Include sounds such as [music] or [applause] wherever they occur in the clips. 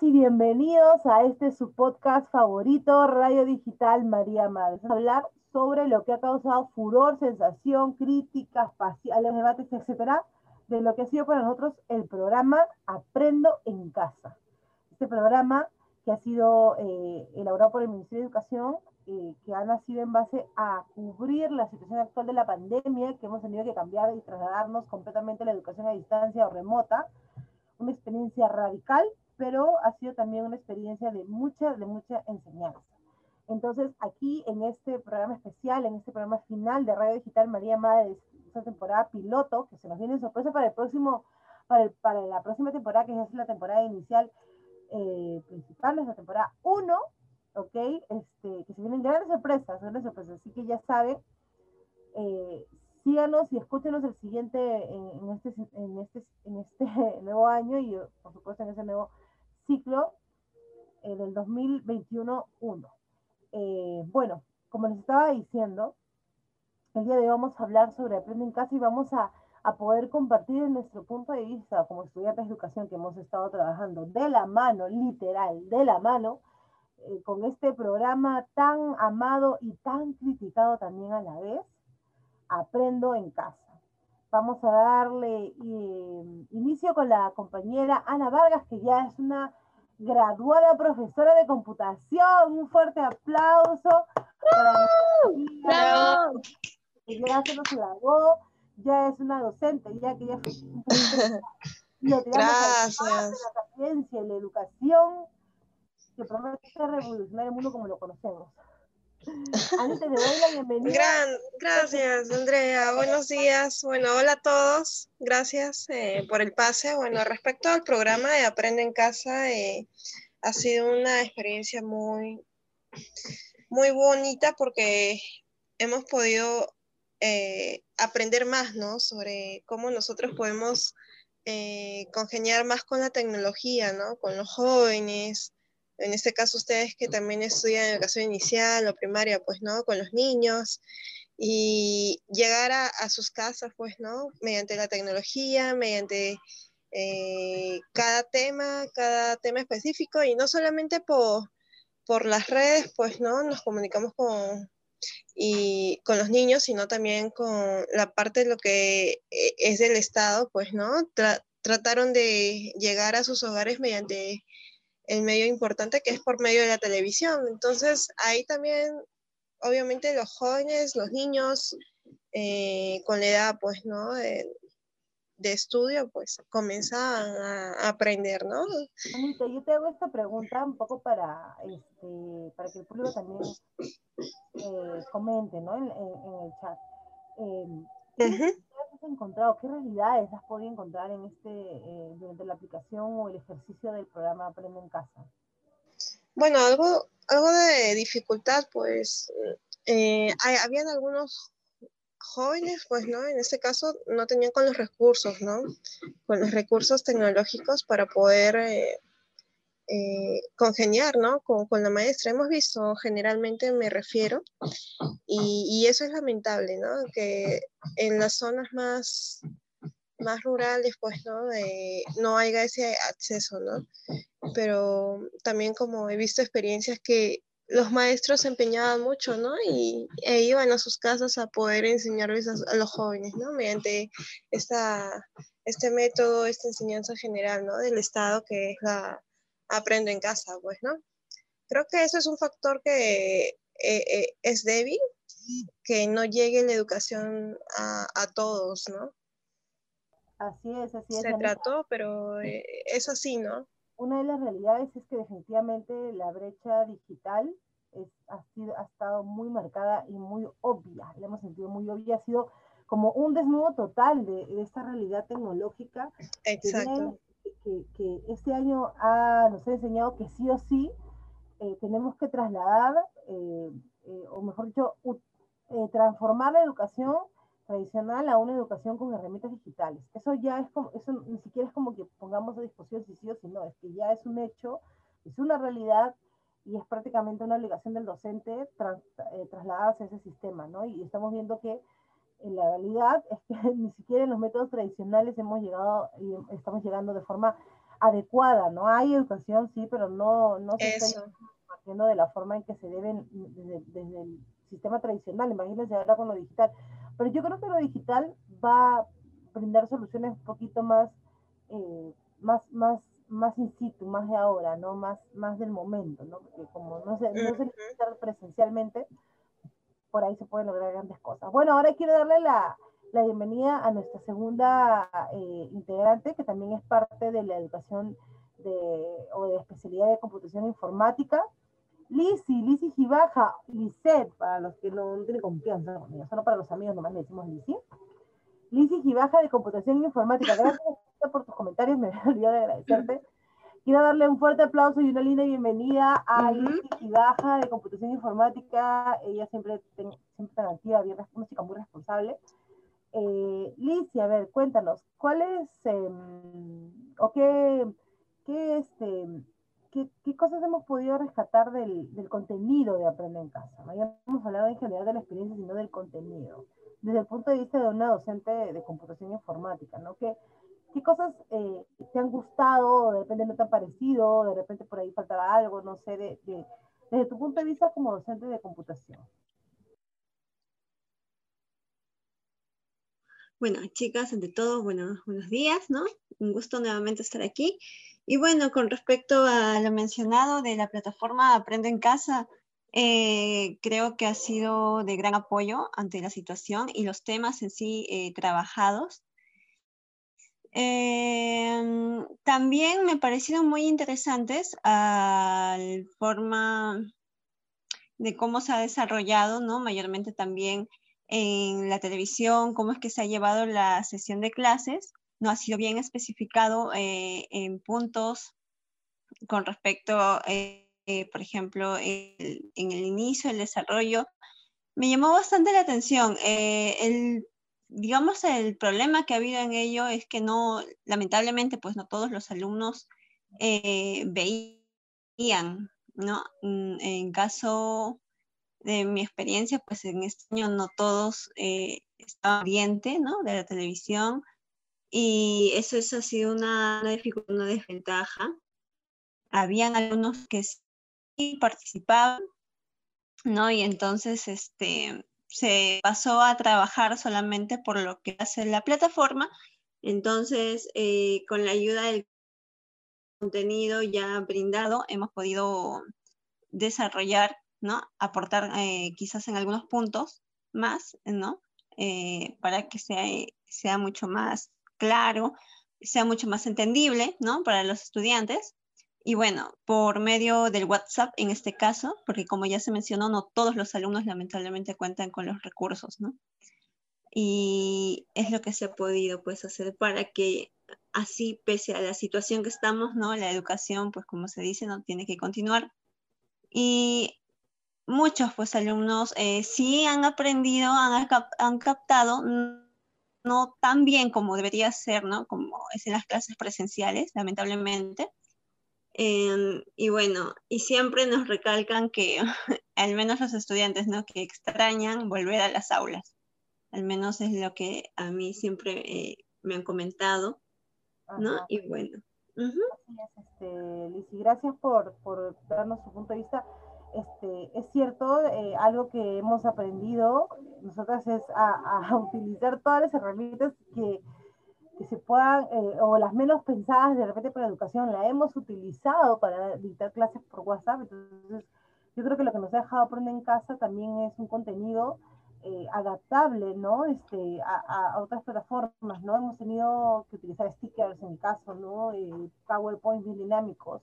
y bienvenidos a este su podcast favorito, Radio Digital María Madre. Vamos a hablar sobre lo que ha causado furor, sensación, críticas, pasiones, debates, etcétera, de lo que ha sido para nosotros el programa Aprendo en Casa. Este programa que ha sido eh, elaborado por el Ministerio de Educación, eh, que ha nacido en base a cubrir la situación actual de la pandemia, que hemos tenido que cambiar y trasladarnos completamente a la educación a distancia o remota, una experiencia radical, pero ha sido también una experiencia de mucha, de mucha enseñanza. Entonces, aquí en este programa especial, en este programa final de Radio Digital María Madre, esta temporada piloto, que se nos viene sorpresa para el próximo, para, para la próxima temporada, que es la temporada inicial eh, principal, es la temporada 1, ¿ok? Este, que se vienen grandes sorpresas, grandes sorpresas, así que ya saben, eh, síganos y escúchenos el siguiente, en, este, en, este, en este [laughs] nuevo año y por supuesto en ese nuevo ciclo eh, del 2021-1. Eh, bueno, como les estaba diciendo, el día de hoy vamos a hablar sobre Aprende en Casa y vamos a, a poder compartir nuestro punto de vista como estudiantes de educación que hemos estado trabajando de la mano, literal, de la mano, eh, con este programa tan amado y tan criticado también a la vez, Aprendo en Casa. Vamos a darle eh, inicio con la compañera Ana Vargas, que ya es una graduada profesora de computación. Un fuerte aplauso para que ya se nos graduó, ya es una docente, ya que ya fue un [laughs] Gracias. la ciencia y la educación que promete revolucionar el mundo como lo conocemos. [laughs] Gran, gracias, Andrea. Buenos días. Bueno, hola a todos. Gracias eh, por el pase. Bueno, respecto al programa de Aprende en Casa, eh, ha sido una experiencia muy, muy bonita porque hemos podido eh, aprender más, ¿no? Sobre cómo nosotros podemos congeniar más con la tecnología, ¿no? Con los jóvenes, en este caso ustedes que también estudian educación inicial o primaria, pues, ¿no? Con los niños y llegar a, sus casas, pues, ¿no? Mediante la tecnología, mediante eh, cada tema, cada tema específico y no solamente por, por las redes, pues, ¿no? Nos comunicamos con, y con los niños, sino también con la parte de lo que eh, es del Estado, pues, ¿no? trataron de llegar a sus hogares mediante el medio importante que es por medio de la televisión. Entonces, ahí también, obviamente, los jóvenes, los niños, eh, con la edad, pues, ¿no? De, estudio, pues, comienzan a, aprender, ¿no? Anita, yo te hago esta pregunta un poco para, este, para que el público también eh, comente, ¿no? En, el chat. Eh, has encontrado? ¿Qué realidades has podido encontrar en este, eh, durante la aplicación o el ejercicio del programa Aprende en Casa? Bueno, algo, algo de dificultad, pues, eh, habían algunos jóvenes, pues, ¿no? En este caso no tenían con los recursos, ¿no? Con los recursos tecnológicos para poder eh, eh, congeniar ¿no? con, con, la maestra. Hemos visto, generalmente me refiero, y, eso es lamentable, ¿no? que en las zonas más, más rurales pues no, no haya ese acceso, ¿no? pero también como he visto experiencias que los maestros se empeñaban mucho, ¿no? Y e iban a sus casas a poder enseñarles a, a, los jóvenes, ¿no? Mediante esta, este método, esta enseñanza general, ¿no? Del Estado, que es la, aprendo en casa, pues, ¿no? Creo que eso es un factor que eh, eh, es débil, que no llegue la educación a, todos, ¿no? Así es, así es. Se trató, pero eh, es así, ¿no? Una de las realidades es que definitivamente la brecha digital ha, sido, ha estado muy marcada y muy obvia, la hemos sentido muy obvia, ha sido como un desnudo total de, esta realidad tecnológica. Exacto que, este año ha, nos ha enseñado que sí o sí eh, tenemos que trasladar, eh, eh, o mejor dicho, transformar la educación tradicional a una educación con herramientas digitales. Eso ya es como, eso ni siquiera es como que pongamos a disposición si sí o si no, es que ya es un hecho, es una realidad y es prácticamente una obligación del docente trasladarse a ese sistema, ¿no? Y estamos viendo que la realidad es que [laughs] ni siquiera en los métodos tradicionales hemos llegado y estamos llegando de forma adecuada, ¿no? Hay educación, sí, pero no, no se está partiendo de la forma en que se deben desde, desde, el sistema tradicional, imagínense ahora con lo digital. Pero yo creo que lo digital va a brindar soluciones un poquito más, eh, más, más, más in situ, más de ahora, ¿no? Más, más del momento, ¿no? Porque como no se, no se presencialmente, por ahí se pueden lograr grandes cosas. Bueno, ahora quiero darle la, la bienvenida a nuestra segunda eh, integrante, que también es parte de la educación de, o de especialidad de computación informática. Lisi, Lisi Gibaja, Lisset, para los que no, tienen confianza solo para los amigos nomás le decimos Lisi. Lisi Gibaja de computación informática, gracias por tus comentarios, me olvidado de agradecerte. Quiero darle un fuerte aplauso y una linda bienvenida a Lisi Gibaja de computación informática. Ella siempre, siempre tan activa, bien, una chica muy responsable. Eh, a ver, cuéntanos, ¿cuál es em, o qué, qué, este, qué, qué, cosas hemos podido rescatar del, del contenido de Aprende en Casa? ¿no? Hemos hablado en general de la experiencia, sino del contenido, desde el punto de vista de una docente de, computación informática, ¿no? ¿Qué, qué cosas eh, te han gustado, de repente no te han parecido, de repente por ahí faltaba algo, no sé, de, de, desde tu punto de vista como docente de computación? Bueno, chicas, ante todo, bueno, buenos días, ¿no? Un gusto nuevamente estar aquí. Y bueno, con respecto a lo mencionado de la plataforma Aprende en Casa, eh, creo que ha sido de gran apoyo ante la situación y los temas en sí eh, trabajados. Em, también me parecieron muy interesantes la forma de cómo se ha desarrollado, ¿no? Mayormente también en la televisión, cómo es que se ha llevado la sesión de clases, no ha sido bien especificado eh, en puntos con respecto, eh, eh, por ejemplo, en el inicio, el desarrollo. Me llamó bastante la atención. el, digamos, el problema que ha habido en ello es que no, lamentablemente, pues no todos los alumnos veían, ¿no? Mm, en caso de mi experiencia, pues en este año no todos eh, estaban ambiente, ¿no? De la televisión. Y eso, eso ha sido una, una dificultad, una desventaja. Habían algunos que sí participaban, ¿no? Y entonces este, se pasó a trabajar solamente por lo que hace la plataforma. Entonces, eh, con la ayuda del contenido ya brindado, hemos podido desarrollar ¿no? Aportar eh, quizás en algunos puntos más, ¿no? Eh, para que sea, sea mucho más claro, sea mucho más entendible, ¿no? Para los estudiantes. Y bueno, por medio del WhatsApp en este caso, porque como ya se mencionó, no todos los alumnos lamentablemente cuentan con los recursos, ¿no? Y es lo que se ha podido pues hacer para que así, pese a la situación que estamos, ¿no? La educación, pues como se dice, no tiene que continuar. Y muchos pues alumnos eh, sí han aprendido, han, han, captado, no tan bien como debería ser, ¿no? Como es en las clases presenciales, lamentablemente. Em, y bueno, y siempre nos recalcan que, [laughs] al menos los estudiantes, ¿no? Que extrañan volver a las aulas. Al menos es lo que a mí siempre eh, me han comentado, ¿no? Y bueno. este, gracias por, por darnos su punto de vista este, es cierto, eh, algo que hemos aprendido nosotras es a, [laughs] utilizar todas las herramientas que, que se puedan, eh, o las menos pensadas de repente para educación, la hemos utilizado para dictar clases por WhatsApp. Entonces, yo creo que lo que nos ha dejado aprender en casa también es un contenido eh, adaptable, ¿no? Este, a, a, otras plataformas, ¿no? Hemos tenido que utilizar stickers en mi caso, ¿no? PowerPoint bien dinámicos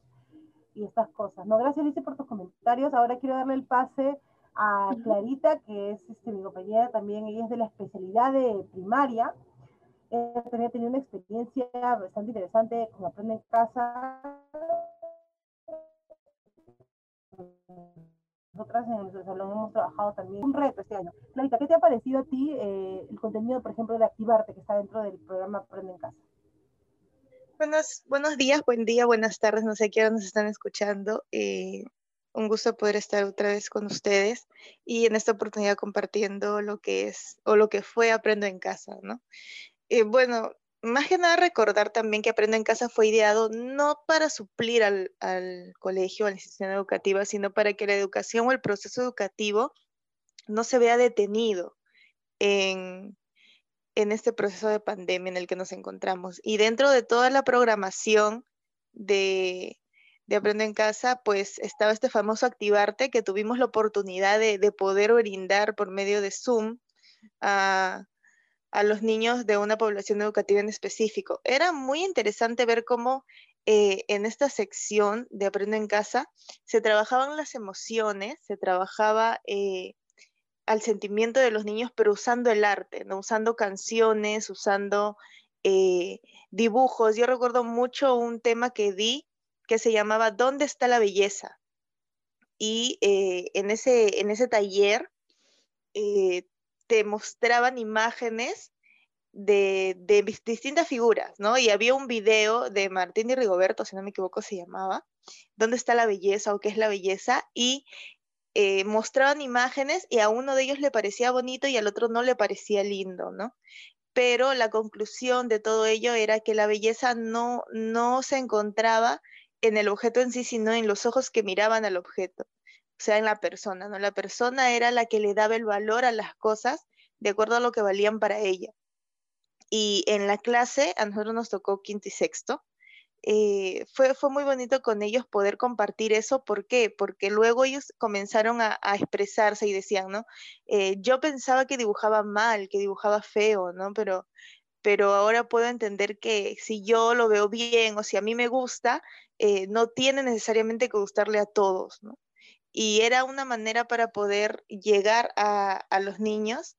y estas cosas. No, gracias Alicia por tus comentarios. Ahora quiero darle el pase a Clarita, que es este, mi compañera también, ella es de la especialidad de primaria. Ha tenido una experiencia bastante interesante con Aprende en Casa. Nosotras en nuestro salón hemos trabajado también un reto este año. Clarita, ¿qué te ha parecido a ti eh, el contenido, por ejemplo, de Activarte, que está dentro del programa Aprende en Casa? Buenos, buenos días, buen día, buenas tardes, no sé qué nos están escuchando. Eh, un gusto poder estar otra vez con ustedes y en esta oportunidad compartiendo lo que es o lo que fue Aprendo en Casa, ¿no? Eh, bueno, más que nada recordar también que Aprendo en Casa fue ideado no para suplir al, colegio, a la institución educativa, sino para que la educación o el proceso educativo no se vea detenido en, este proceso de pandemia en el que nos encontramos. Y dentro de toda la programación de, de en Casa, pues estaba este famoso Activarte que tuvimos la oportunidad de, de poder brindar por medio de Zoom a a los niños de una población educativa en específico. Era muy interesante ver cómo eh, en esta sección de Aprendo en Casa se trabajaban las emociones, se trabajaba eh, al sentimiento de los niños, pero usando el arte, ¿no? usando canciones, usando eh, dibujos. Yo recuerdo mucho un tema que di que se llamaba ¿Dónde está la belleza? Y en, ese, en ese taller te mostraban imágenes de, distintas figuras, ¿no? Y había un video de Martín y Rigoberto, si no me equivoco se llamaba, ¿Dónde está la belleza o qué es la belleza? Y eh, mostraban imágenes y a uno de ellos le parecía bonito y al otro no le parecía lindo, ¿no? Pero la conclusión de todo ello era que la belleza no, no se encontraba en el objeto en sí, sino en los ojos que miraban al objeto sea, en la persona, ¿no? La persona era la que le daba el valor a las cosas de acuerdo a lo que valían para ella. Y en la clase, a nosotros nos tocó quinto y sexto, eh, fue, fue muy bonito con ellos poder compartir eso. ¿Por qué? Porque luego ellos comenzaron a, expresarse y decían, ¿no? Eh, yo pensaba que dibujaba mal, que dibujaba feo, ¿no? Pero, pero ahora puedo entender que si yo lo veo bien o si a mí me gusta, eh, no tiene necesariamente que gustarle a todos, ¿no? Y era una manera para poder llegar a, los niños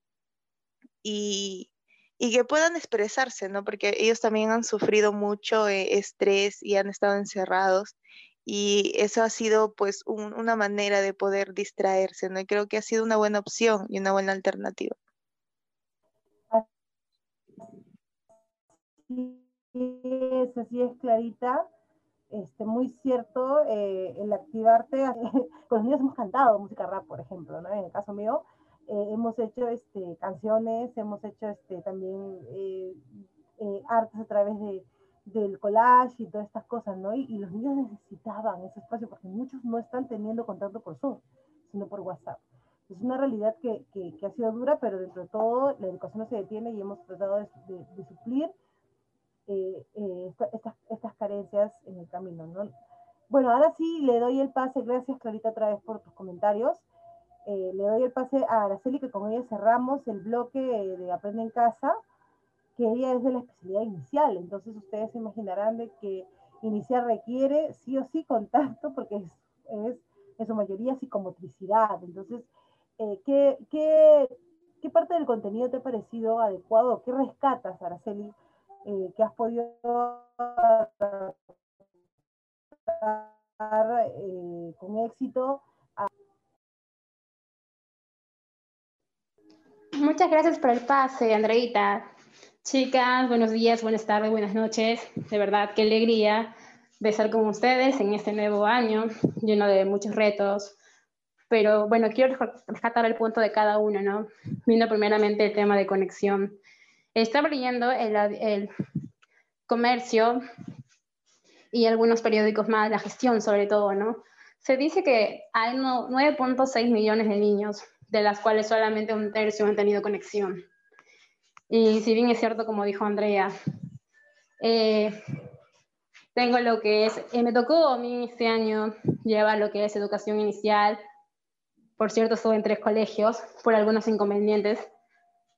y, que puedan expresarse, ¿no? Porque ellos también han sufrido mucho eh, estrés y han estado encerrados y eso ha sido pues una manera de poder distraerse, ¿no? Y creo que ha sido una buena opción y una buena alternativa. es, así es, Clarita este, muy cierto eh, el activarte. [laughs] Con los niños hemos cantado música rap, por ejemplo, ¿no? En el caso mío, eh, hemos hecho este, canciones, hemos hecho este, también eh, artes a través de, del collage y todas estas cosas, ¿no? Y, los niños necesitaban ese espacio porque muchos no están teniendo contacto por Zoom, sino por WhatsApp. Es una realidad que, que, ha sido dura, pero dentro de todo la educación no se detiene y hemos tratado de, de suplir eh, eh, estas, estas carencias en el camino. ¿no? Bueno, ahora sí le doy el pase, gracias Clarita otra vez por tus comentarios. Eh, le doy el pase a Araceli, que con ella cerramos el bloque de Aprende en Casa, que ella es de la especialidad inicial, entonces ustedes se imaginarán de que inicial requiere sí o sí contacto, porque es, es en su mayoría psicomotricidad. Entonces, ¿qué, qué, qué parte del contenido te ha parecido adecuado? ¿Qué rescatas, Araceli, eh, que has podido eh, con éxito. Muchas gracias por el pase, Andreita. Chicas, buenos días, buenas tardes, buenas noches. De verdad, qué alegría de estar con ustedes en este nuevo año, lleno de muchos retos. Pero bueno, quiero rescatar el punto de cada uno, ¿no? Viendo primeramente el tema de conexión. Estaba leyendo el, comercio y algunos periódicos más, la gestión sobre todo, ¿no? Se dice que hay 9.6 millones de niños, de las cuales solamente un tercio han tenido conexión. Y si bien es cierto, como dijo Andrea, eh, tengo lo que es, eh, me tocó a mí este año llevar lo que es educación inicial. Por cierto, estuve en tres colegios por algunos inconvenientes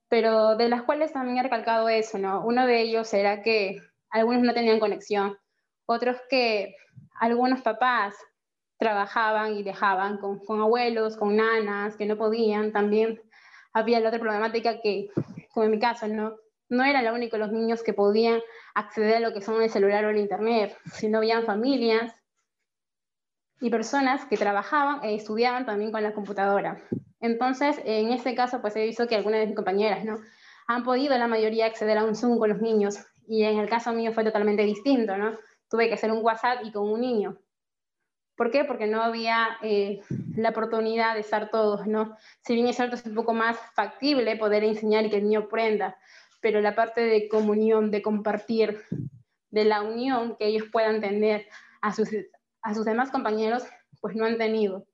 pero de las cuales también he recalcado eso, ¿no? Uno de ellos era que algunos no tenían conexión, otros que algunos papás trabajaban y dejaban con, abuelos, con nanas, que no podían, también había la otra problemática que, como en mi caso, ¿no? No eran lo único los niños que podían acceder a lo que son el celular o el internet, sino habían familias y personas que trabajaban e estudiaban también con la computadora. Entonces, en este caso, pues he visto que algunas de mis compañeras, ¿no? Han podido la mayoría acceder a un Zoom con los niños y en el caso mío fue totalmente distinto, ¿no? Tuve que hacer un WhatsApp y con un niño. ¿Por qué? Porque no había eh, la oportunidad de estar todos, ¿no? Si bien es cierto, es un poco más factible poder enseñar y que el niño aprenda, pero la parte de comunión, de compartir, de la unión que ellos puedan tener a sus, a sus demás compañeros, pues no han tenido.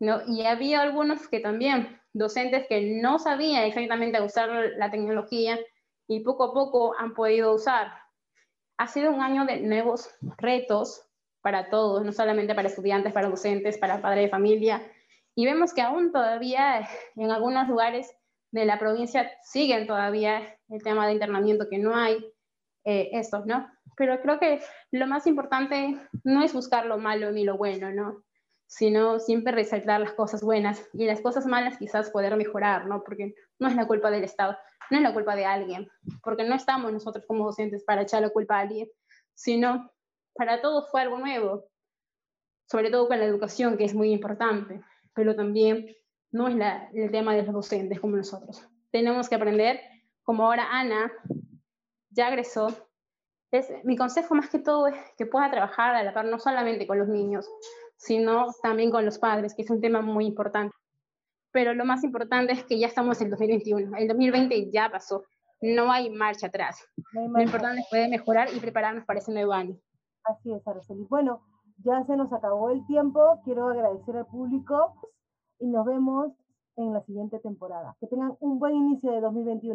¿No? Y había algunos que también, docentes que no sabían exactamente usar la tecnología y poco a poco han podido usar. Ha sido un año de nuevos retos para todos, no solamente para estudiantes, para docentes, para padres de familia. Y vemos que aún todavía en algunos lugares de la provincia siguen todavía el tema de internamiento, que no hay eh, esto, ¿no? Pero creo que lo más importante no es buscar lo malo ni lo bueno, ¿no? Sino siempre resaltar las cosas buenas y las cosas malas quizás poder mejorar, ¿no? Porque no es la culpa del Estado, no es la culpa de alguien, porque no estamos nosotros como docentes para echar la culpa a alguien, sino para todos fue algo nuevo, sobre todo con la educación, que es muy importante, pero también no es el tema de los docentes como nosotros. Tenemos que aprender, como ahora Ana ya agresó, es, mi consejo más que todo es que pueda trabajar a la par no solamente con los niños, sino también con los padres, que es un tema muy importante. Pero lo más importante es que ya estamos en el 2021, el 2020 ya pasó, no hay marcha atrás. lo importante es poder mejorar y prepararnos para ese nuevo año. Así es, Araceli. Bueno, ya se nos acabó el tiempo, quiero agradecer al público y nos vemos en la siguiente temporada. Que tengan un buen inicio de 2021.